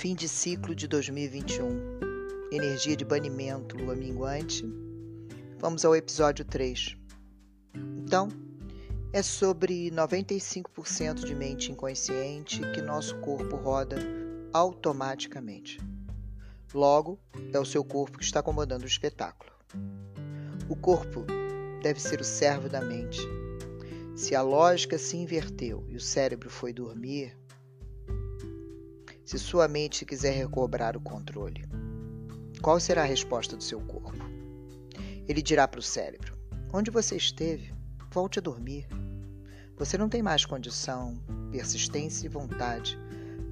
Fim de ciclo de 2021. Energia de banimento, lua minguante. Vamos ao episódio 3. Então, é sobre 95% de mente inconsciente que nosso corpo roda automaticamente. Logo, é o seu corpo que está comandando o espetáculo. O corpo deve ser o servo da mente. Se a lógica se inverteu e o cérebro foi dormir, se sua mente quiser recobrar o controle, qual será a resposta do seu corpo? Ele dirá para o cérebro: Onde você esteve, volte a dormir. Você não tem mais condição, persistência e vontade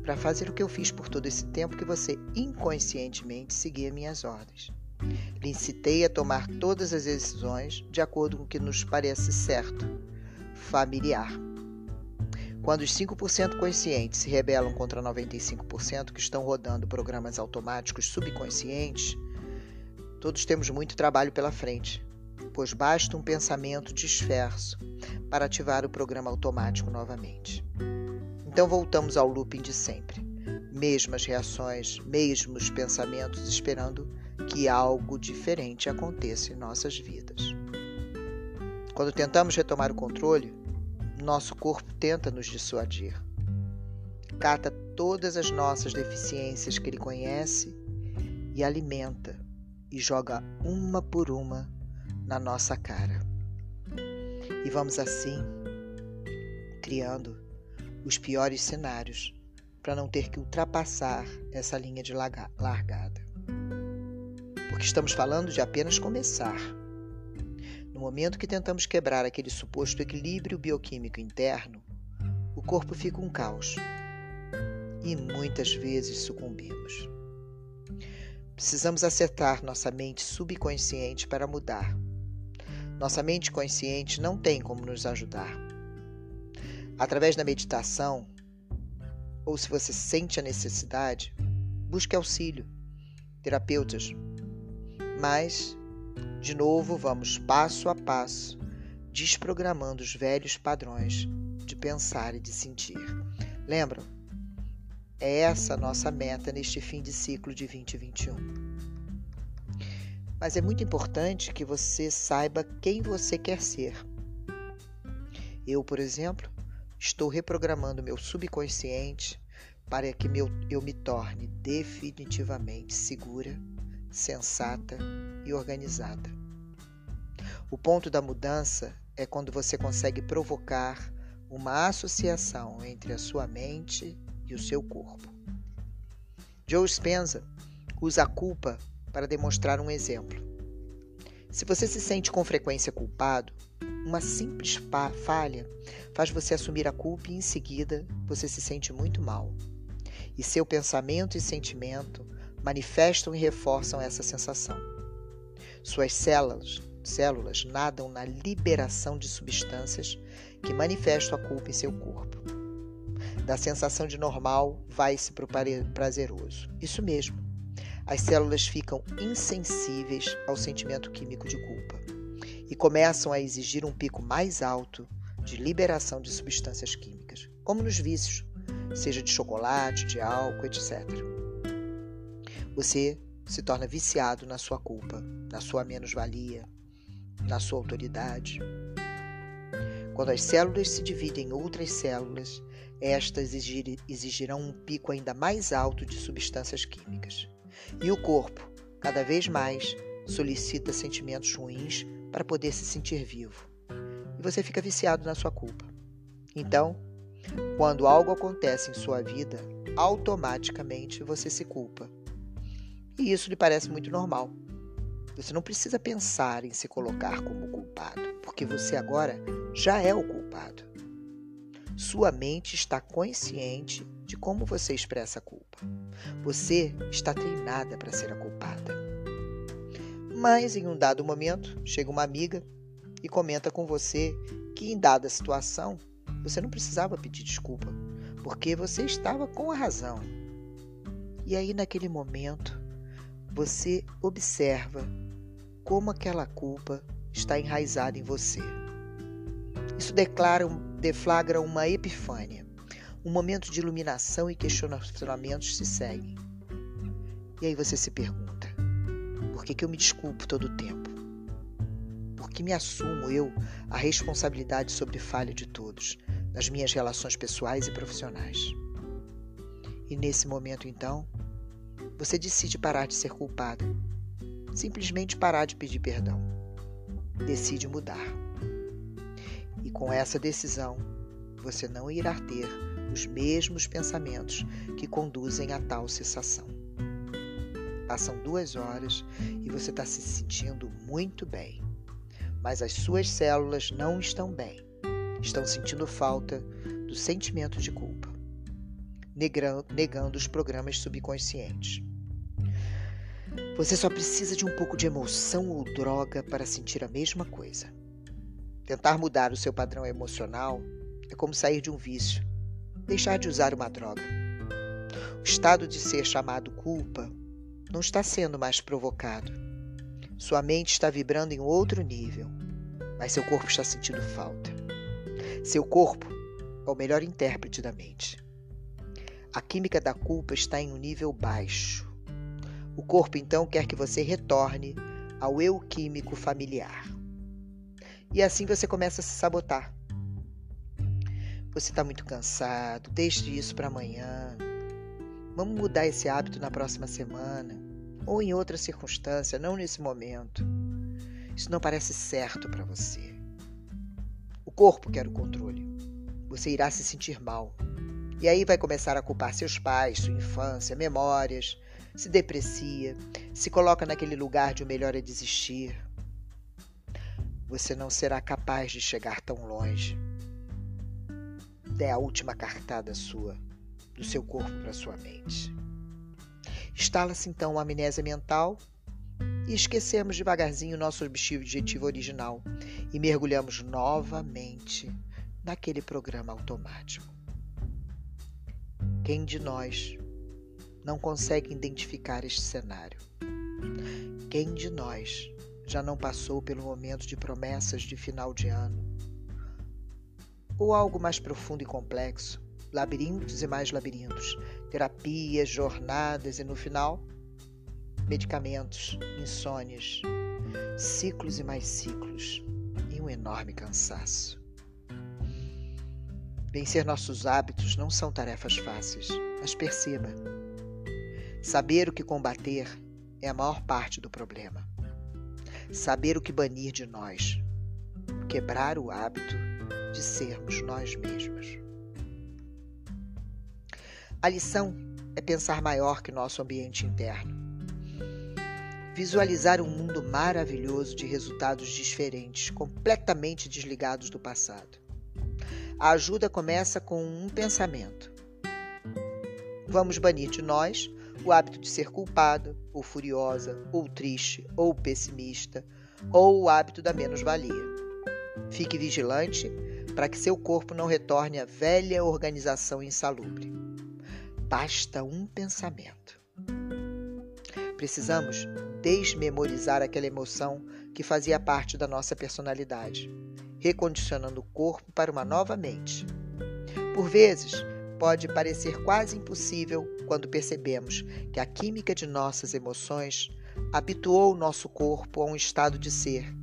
para fazer o que eu fiz por todo esse tempo que você inconscientemente seguia minhas ordens. Lhe incitei a tomar todas as decisões de acordo com o que nos parece certo, familiar. Quando os 5% conscientes se rebelam contra 95% que estão rodando programas automáticos subconscientes, todos temos muito trabalho pela frente, pois basta um pensamento disperso para ativar o programa automático novamente. Então voltamos ao looping de sempre. Mesmas reações, mesmos pensamentos, esperando que algo diferente aconteça em nossas vidas. Quando tentamos retomar o controle, nosso corpo tenta nos dissuadir. Cata todas as nossas deficiências que ele conhece e alimenta e joga uma por uma na nossa cara. E vamos assim criando os piores cenários para não ter que ultrapassar essa linha de largada. Porque estamos falando de apenas começar no momento que tentamos quebrar aquele suposto equilíbrio bioquímico interno, o corpo fica um caos e muitas vezes sucumbimos. Precisamos acertar nossa mente subconsciente para mudar. Nossa mente consciente não tem como nos ajudar. Através da meditação, ou se você sente a necessidade, busque auxílio, terapeutas. Mas de novo, vamos passo a passo, desprogramando os velhos padrões de pensar e de sentir. Lembram? É essa a nossa meta neste fim de ciclo de 2021. Mas é muito importante que você saiba quem você quer ser. Eu, por exemplo, estou reprogramando meu subconsciente para que meu, eu me torne definitivamente segura, sensata e organizada. O ponto da mudança é quando você consegue provocar uma associação entre a sua mente e o seu corpo. Joe Spencer usa a culpa para demonstrar um exemplo. Se você se sente com frequência culpado, uma simples falha faz você assumir a culpa e em seguida você se sente muito mal. E seu pensamento e sentimento manifestam e reforçam essa sensação. Suas células, células nadam na liberação de substâncias que manifestam a culpa em seu corpo. Da sensação de normal vai-se para o prazeroso. Isso mesmo. As células ficam insensíveis ao sentimento químico de culpa e começam a exigir um pico mais alto de liberação de substâncias químicas, como nos vícios, seja de chocolate, de álcool, etc. Você se torna viciado na sua culpa, na sua menos-valia, na sua autoridade. Quando as células se dividem em outras células, estas exigirão um pico ainda mais alto de substâncias químicas. E o corpo, cada vez mais, solicita sentimentos ruins para poder se sentir vivo. E você fica viciado na sua culpa. Então, quando algo acontece em sua vida, automaticamente você se culpa e isso lhe parece muito normal. Você não precisa pensar em se colocar como culpado, porque você agora já é o culpado. Sua mente está consciente de como você expressa a culpa. Você está treinada para ser a culpada. Mas em um dado momento, chega uma amiga e comenta com você que em dada situação você não precisava pedir desculpa, porque você estava com a razão. E aí, naquele momento, você observa como aquela culpa está enraizada em você. Isso declara, deflagra uma epifânia, Um momento de iluminação e questionamentos se seguem. E aí você se pergunta: por que, que eu me desculpo todo o tempo? Por que me assumo eu a responsabilidade sobre falha de todos, nas minhas relações pessoais e profissionais? E nesse momento, então, você decide parar de ser culpada. Simplesmente parar de pedir perdão. Decide mudar. E com essa decisão, você não irá ter os mesmos pensamentos que conduzem a tal cessação. Passam duas horas e você está se sentindo muito bem. Mas as suas células não estão bem. Estão sentindo falta do sentimento de culpa, negando os programas subconscientes. Você só precisa de um pouco de emoção ou droga para sentir a mesma coisa. Tentar mudar o seu padrão emocional é como sair de um vício, deixar de usar uma droga. O estado de ser chamado culpa não está sendo mais provocado. Sua mente está vibrando em outro nível, mas seu corpo está sentindo falta. Seu corpo é o melhor intérprete da mente. A química da culpa está em um nível baixo. O corpo então quer que você retorne ao eu químico familiar. E assim você começa a se sabotar. Você está muito cansado, deixe isso para amanhã. Vamos mudar esse hábito na próxima semana ou em outra circunstância, não nesse momento. Isso não parece certo para você. O corpo quer o controle. Você irá se sentir mal. E aí vai começar a culpar seus pais, sua infância, memórias, se deprecia, se coloca naquele lugar de o melhor é desistir. Você não será capaz de chegar tão longe. É a última cartada sua do seu corpo para sua mente. Instala-se então a amnésia mental e esquecemos devagarzinho nosso objetivo original e mergulhamos novamente naquele programa automático. Quem de nós não consegue identificar este cenário? Quem de nós já não passou pelo momento de promessas de final de ano? Ou algo mais profundo e complexo, labirintos e mais labirintos, terapias, jornadas e no final, medicamentos, insônias, ciclos e mais ciclos e um enorme cansaço. Vencer nossos hábitos não são tarefas fáceis, mas perceba: saber o que combater é a maior parte do problema. Saber o que banir de nós, quebrar o hábito de sermos nós mesmos. A lição é pensar maior que nosso ambiente interno. Visualizar um mundo maravilhoso de resultados diferentes, completamente desligados do passado. A ajuda começa com um pensamento. Vamos banir de nós o hábito de ser culpada, ou furiosa, ou triste, ou pessimista, ou o hábito da menos-valia. Fique vigilante para que seu corpo não retorne à velha organização insalubre. Basta um pensamento. Precisamos desmemorizar aquela emoção que fazia parte da nossa personalidade, recondicionando o corpo para uma nova mente. Por vezes, pode parecer quase impossível quando percebemos que a química de nossas emoções habituou o nosso corpo a um estado de ser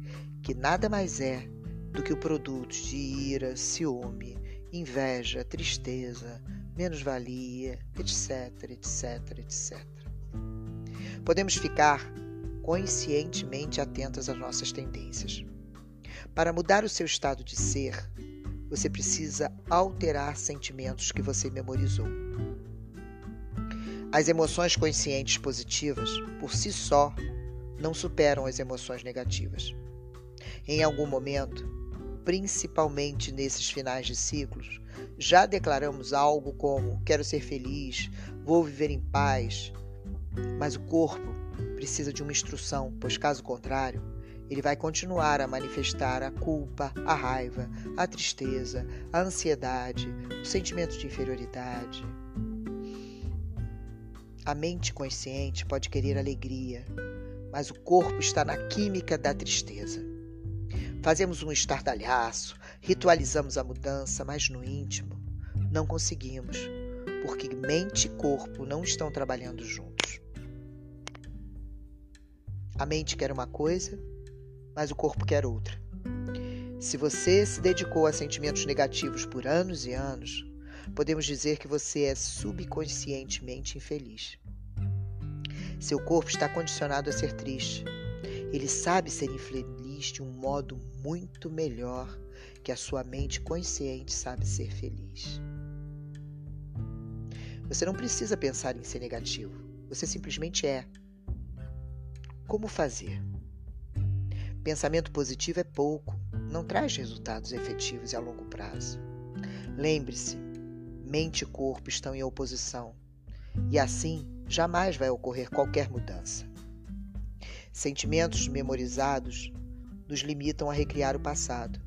que nada mais é do que o produto de ira, ciúme, inveja, tristeza, menos-valia, etc, etc, etc. Podemos ficar conscientemente atentas às nossas tendências. Para mudar o seu estado de ser, você precisa alterar sentimentos que você memorizou. As emoções conscientes positivas, por si só, não superam as emoções negativas. Em algum momento, principalmente nesses finais de ciclos, já declaramos algo como quero ser feliz, vou viver em paz, mas o corpo precisa de uma instrução, pois caso contrário, ele vai continuar a manifestar a culpa, a raiva, a tristeza, a ansiedade, o sentimento de inferioridade. A mente consciente pode querer alegria, mas o corpo está na química da tristeza. Fazemos um estardalhaço, ritualizamos a mudança, mas no íntimo, Não conseguimos, porque mente e corpo não estão trabalhando juntos. A mente quer uma coisa, mas o corpo quer outra. Se você se dedicou a sentimentos negativos por anos e anos, podemos dizer que você é subconscientemente infeliz. Seu corpo está condicionado a ser triste. Ele sabe ser infeliz de um modo muito melhor que a sua mente consciente sabe ser feliz. Você não precisa pensar em ser negativo. Você simplesmente é. Como fazer? Pensamento positivo é pouco, não traz resultados efetivos a longo prazo. Lembre-se, mente e corpo estão em oposição e assim jamais vai ocorrer qualquer mudança. Sentimentos memorizados nos limitam a recriar o passado.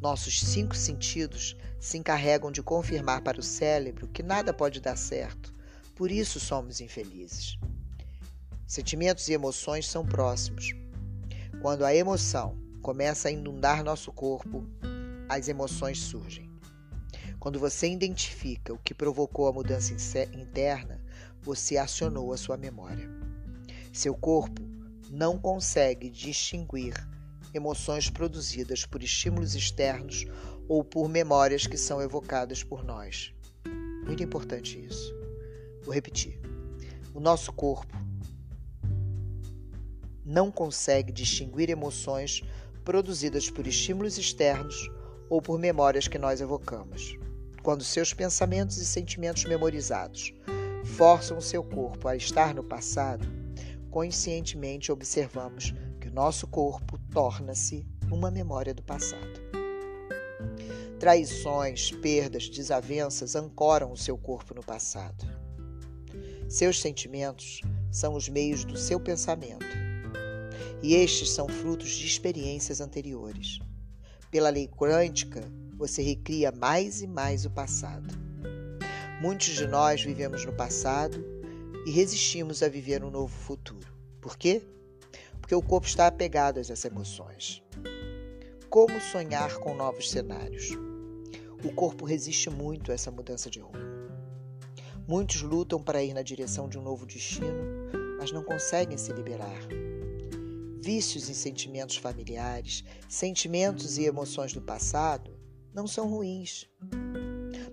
Nossos cinco sentidos se encarregam de confirmar para o cérebro que nada pode dar certo, por isso somos infelizes. Sentimentos e emoções são próximos. Quando a emoção começa a inundar nosso corpo, as emoções surgem. Quando você identifica o que provocou a mudança interna, você acionou a sua memória. Seu corpo não consegue distinguir emoções produzidas por estímulos externos ou por memórias que são evocadas por nós. Muito importante isso. Vou repetir. O nosso corpo não consegue distinguir emoções produzidas por estímulos externos ou por memórias que nós evocamos quando seus pensamentos e sentimentos memorizados forçam o seu corpo a estar no passado, conscientemente observamos que o nosso corpo torna-se uma memória do passado. Traições, perdas, desavenças ancoram o seu corpo no passado. Seus sentimentos são os meios do seu pensamento, e estes são frutos de experiências anteriores. Pela lei quântica, você recria mais e mais o passado. Muitos de nós vivemos no passado e resistimos a viver um novo futuro. Por quê? Porque o corpo está apegado às emoções. Como sonhar com novos cenários? O corpo resiste muito a essa mudança de rumo. Muitos lutam para ir na direção de um novo destino, mas não conseguem se liberar vícios em sentimentos familiares, sentimentos e emoções do passado não são ruins,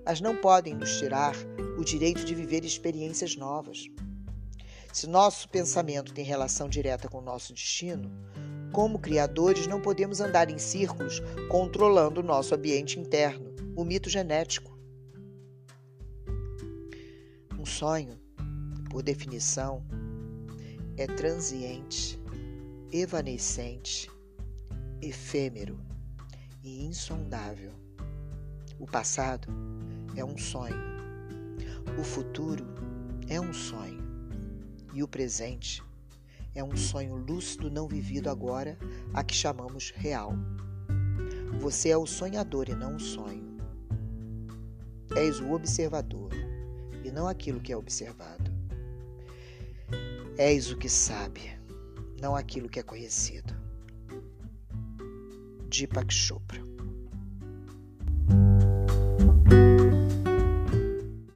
mas não podem nos tirar o direito de viver experiências novas. Se nosso pensamento tem relação direta com o nosso destino, como criadores, não podemos andar em círculos controlando o nosso ambiente interno, o mito genético. Um sonho, por definição, é transiente, evanescente, efêmero e insondável. O passado é um sonho. O futuro é um sonho. E o presente é um sonho lúcido não vivido agora, a que chamamos real. Você é o sonhador e não o sonho. És o observador e não aquilo que é observado. És o que sabe, não aquilo que é conhecido. Deepak Chopra